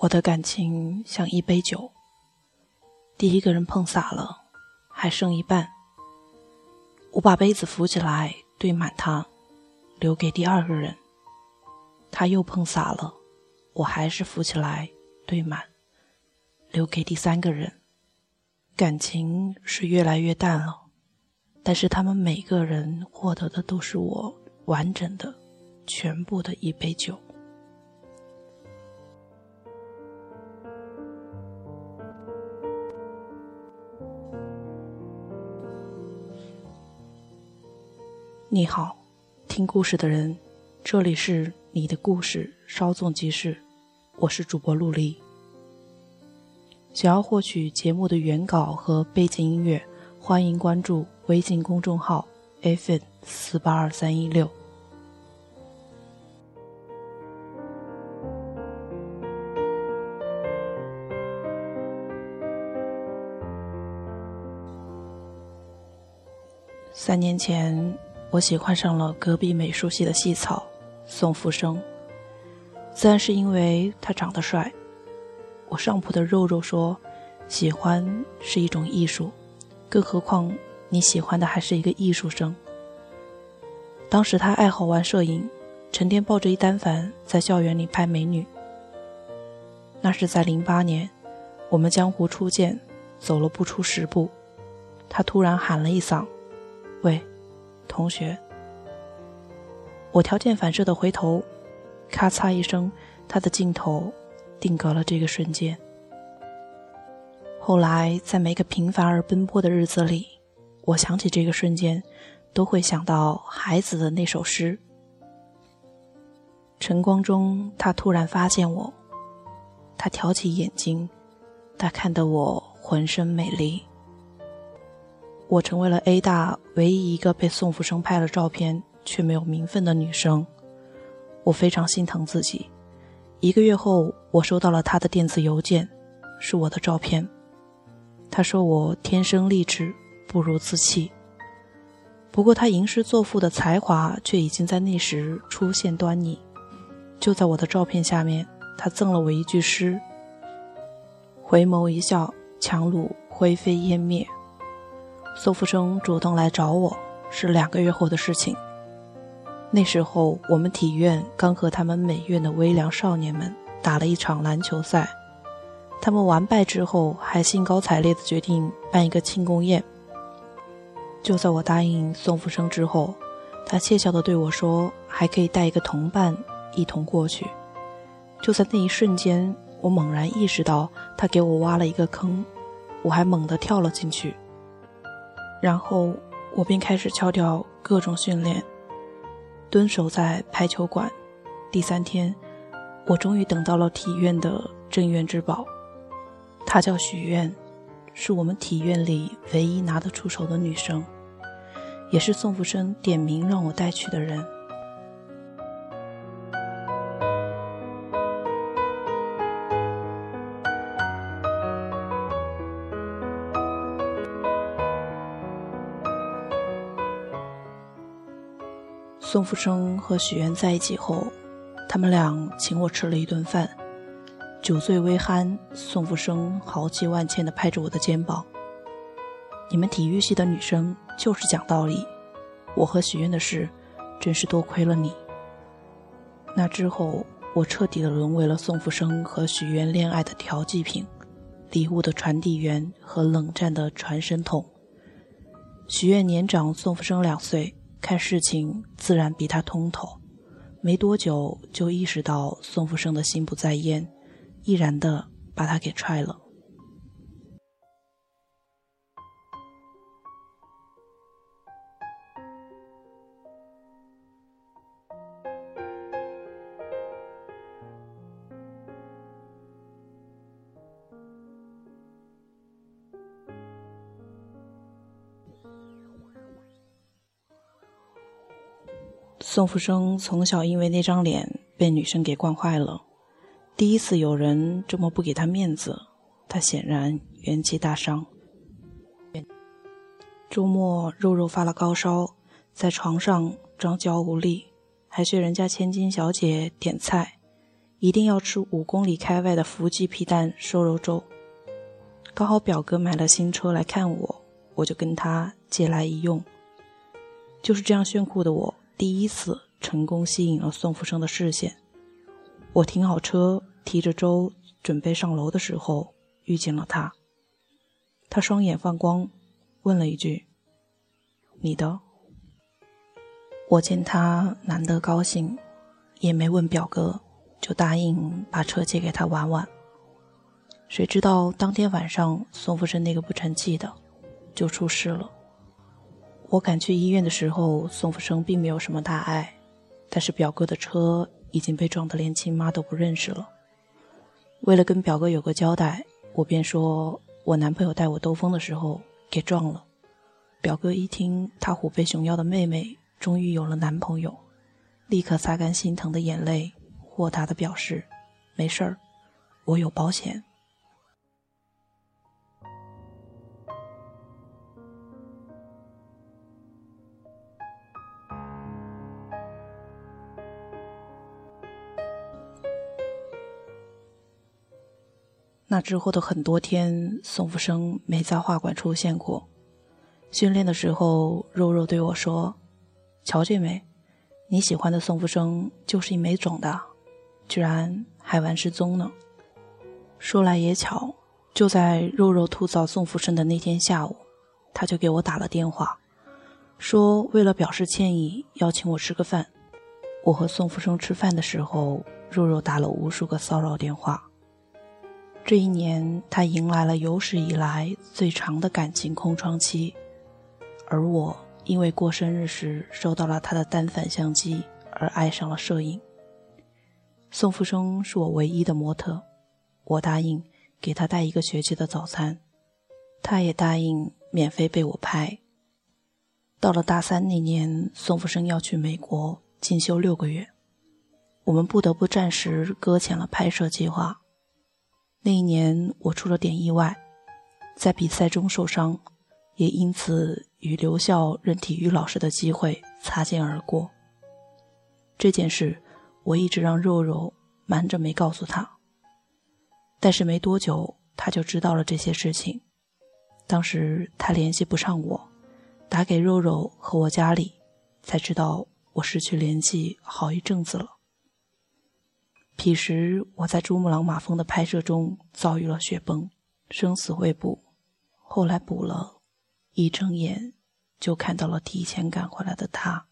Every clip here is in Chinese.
我的感情像一杯酒，第一个人碰洒了，还剩一半。我把杯子扶起来，兑满它，留给第二个人。他又碰洒了，我还是扶起来，兑满，留给第三个人。感情是越来越淡了，但是他们每个人获得的都是我完整的、全部的一杯酒。你好，听故事的人，这里是你的故事稍纵即逝，我是主播陆离。想要获取节目的原稿和背景音乐，欢迎关注微信公众号 “fn 四八二三一六”。三年前。我喜欢上了隔壁美术系的系草宋福生，自然是因为他长得帅。我上铺的肉肉说：“喜欢是一种艺术，更何况你喜欢的还是一个艺术生。”当时他爱好玩摄影，成天抱着一单反在校园里拍美女。那是在零八年，我们江湖初见，走了不出十步，他突然喊了一嗓：“喂！”同学，我条件反射的回头，咔嚓一声，他的镜头定格了这个瞬间。后来，在每个平凡而奔波的日子里，我想起这个瞬间，都会想到孩子的那首诗。晨光中，他突然发现我，他挑起眼睛，他看得我浑身美丽。我成为了 A 大唯一一个被宋福生拍了照片却没有名分的女生，我非常心疼自己。一个月后，我收到了他的电子邮件，是我的照片。他说我天生丽质，不如自弃。不过他吟诗作赋的才华却已经在那时出现端倪。就在我的照片下面，他赠了我一句诗：“回眸一笑，樯橹灰飞烟灭。”宋福生主动来找我，是两个月后的事情。那时候，我们体院刚和他们美院的微凉少年们打了一场篮球赛，他们完败之后，还兴高采烈地决定办一个庆功宴。就在我答应宋福生之后，他窃笑地对我说：“还可以带一个同伴一同过去。”就在那一瞬间，我猛然意识到他给我挖了一个坑，我还猛地跳了进去。然后我便开始敲掉各种训练，蹲守在排球馆。第三天，我终于等到了体院的镇院之宝，她叫许愿，是我们体院里唯一拿得出手的女生，也是宋福生点名让我带去的人。宋福生和许愿在一起后，他们俩请我吃了一顿饭。酒醉微酣，宋福生豪气万千地拍着我的肩膀：“你们体育系的女生就是讲道理，我和许愿的事，真是多亏了你。”那之后，我彻底的沦为了宋福生和许愿恋爱的调剂品，礼物的传递员和冷战的传声筒。许愿年长宋福生两岁。看事情自然比他通透，没多久就意识到宋福生的心不在焉，毅然的把他给踹了。宋福生从小因为那张脸被女生给惯坏了，第一次有人这么不给他面子，他显然元气大伤。周末肉肉发了高烧，在床上张娇无力，还学人家千金小姐点菜，一定要吃五公里开外的福记皮蛋瘦肉粥。刚好表哥买了新车来看我，我就跟他借来一用。就是这样炫酷的我，第一次成功吸引了宋福生的视线。我停好车，提着粥准备上楼的时候，遇见了他。他双眼放光，问了一句：“你的？”我见他难得高兴，也没问表哥，就答应把车借给他玩玩。谁知道当天晚上，宋福生那个不成器的就出事了。我赶去医院的时候，宋福生并没有什么大碍，但是表哥的车已经被撞得连亲妈都不认识了。为了跟表哥有个交代，我便说我男朋友带我兜风的时候给撞了。表哥一听他虎背熊腰的妹妹终于有了男朋友，立刻擦干心疼的眼泪，豁达的表示：“没事儿，我有保险。”那之后的很多天，宋福生没在画馆出现过。训练的时候，肉肉对我说：“乔俊梅，你喜欢的宋福生就是一枚种的，居然还玩失踪呢。”说来也巧，就在肉肉吐槽宋福生的那天下午，他就给我打了电话，说为了表示歉意，邀请我吃个饭。我和宋福生吃饭的时候，肉肉打了无数个骚扰电话。这一年，他迎来了有史以来最长的感情空窗期，而我因为过生日时收到了他的单反相机而爱上了摄影。宋福生是我唯一的模特，我答应给他带一个学期的早餐，他也答应免费被我拍。到了大三那年，宋福生要去美国进修六个月，我们不得不暂时搁浅了拍摄计划。那一年我出了点意外，在比赛中受伤，也因此与留校任体育老师的机会擦肩而过。这件事我一直让肉肉瞒着没告诉他，但是没多久他就知道了这些事情。当时他联系不上我，打给肉肉和我家里，才知道我失去联系好一阵子了。彼时，我在珠穆朗玛峰的拍摄中遭遇了雪崩，生死未卜。后来补了，一睁眼就看到了提前赶回来的他。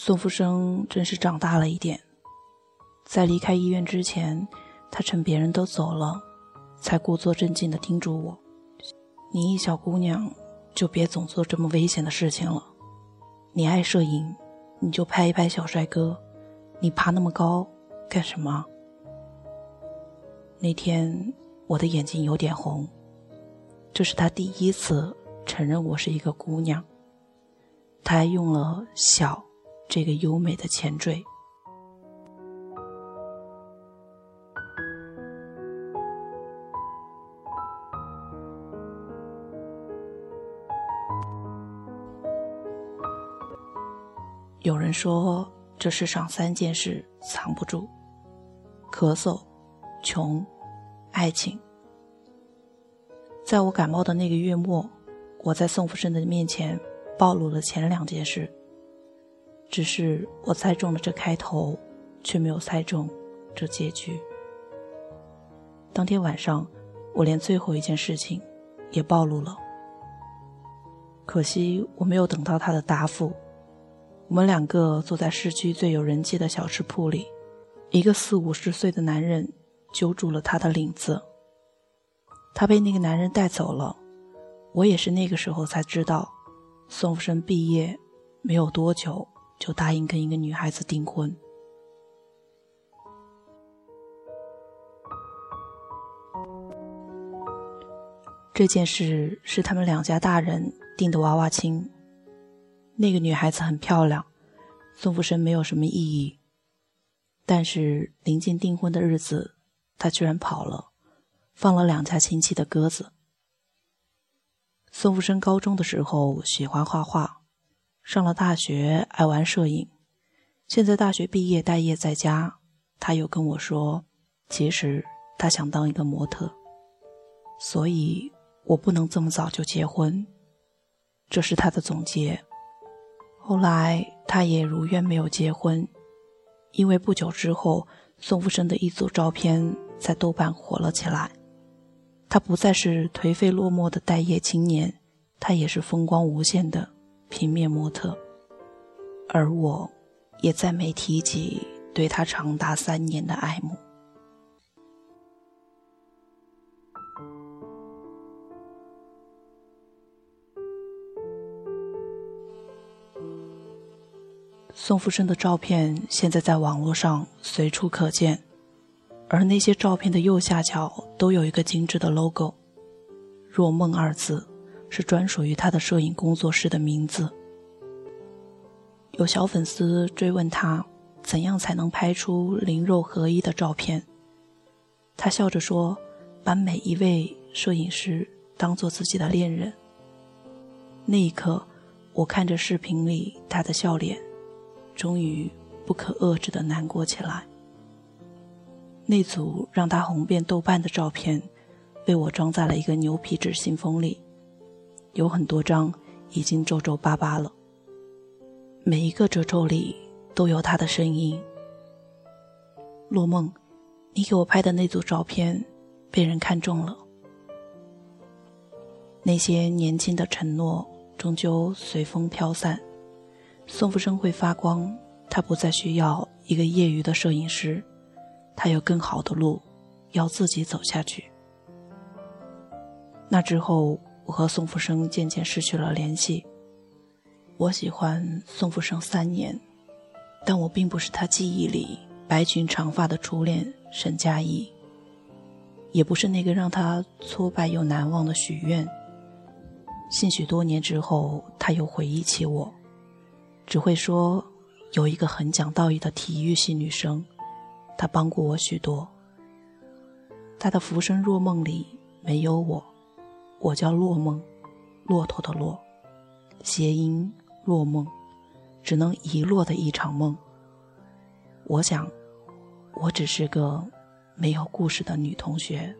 宋福生真是长大了一点，在离开医院之前，他趁别人都走了，才故作镇静地叮嘱我：“你一小姑娘，就别总做这么危险的事情了。你爱摄影，你就拍一拍小帅哥。你爬那么高干什么？”那天我的眼睛有点红，这是他第一次承认我是一个姑娘，他还用了“小”。这个优美的前缀。有人说，这世上三件事藏不住：咳嗽、穷、爱情。在我感冒的那个月末，我在宋福生的面前暴露了前两件事。只是我猜中了这开头，却没有猜中这结局。当天晚上，我连最后一件事情也暴露了。可惜我没有等到他的答复。我们两个坐在市区最有人气的小吃铺里，一个四五十岁的男人揪住了他的领子。他被那个男人带走了。我也是那个时候才知道，宋福生毕业没有多久。就答应跟一个女孩子订婚。这件事是他们两家大人定的娃娃亲。那个女孩子很漂亮，宋福生没有什么异议。但是临近订婚的日子，他居然跑了，放了两家亲戚的鸽子。宋福生高中的时候喜欢画画，上了大学爱玩摄影，现在大学毕业待业在家，他又跟我说，其实他想当一个模特，所以我不能这么早就结婚，这是他的总结。后来他也如愿没有结婚，因为不久之后，宋福生的一组照片在豆瓣火了起来。他不再是颓废落寞的待业青年，他也是风光无限的平面模特。而我，也再没提及对他长达三年的爱慕。宋福生的照片现在在网络上随处可见，而那些照片的右下角都有一个精致的 logo，“ 若梦”二字是专属于他的摄影工作室的名字。有小粉丝追问他，怎样才能拍出灵肉合一的照片？他笑着说：“把每一位摄影师当做自己的恋人。”那一刻，我看着视频里他的笑脸。终于不可遏制的难过起来。那组让他红遍豆瓣的照片，被我装在了一个牛皮纸信封里，有很多张已经皱皱巴巴了。每一个褶皱里都有他的身影。落梦，你给我拍的那组照片，被人看中了。那些年轻的承诺，终究随风飘散。宋福生会发光，他不再需要一个业余的摄影师，他有更好的路要自己走下去。那之后，我和宋福生渐渐失去了联系。我喜欢宋福生三年，但我并不是他记忆里白裙长发的初恋沈佳宜，也不是那个让他挫败又难忘的许愿。兴许多年之后，他又回忆起我。只会说，有一个很讲道义的体育系女生，她帮过我许多。她的浮生若梦里没有我，我叫落梦，骆驼的骆，谐音落梦，只能遗落的一场梦。我想，我只是个没有故事的女同学。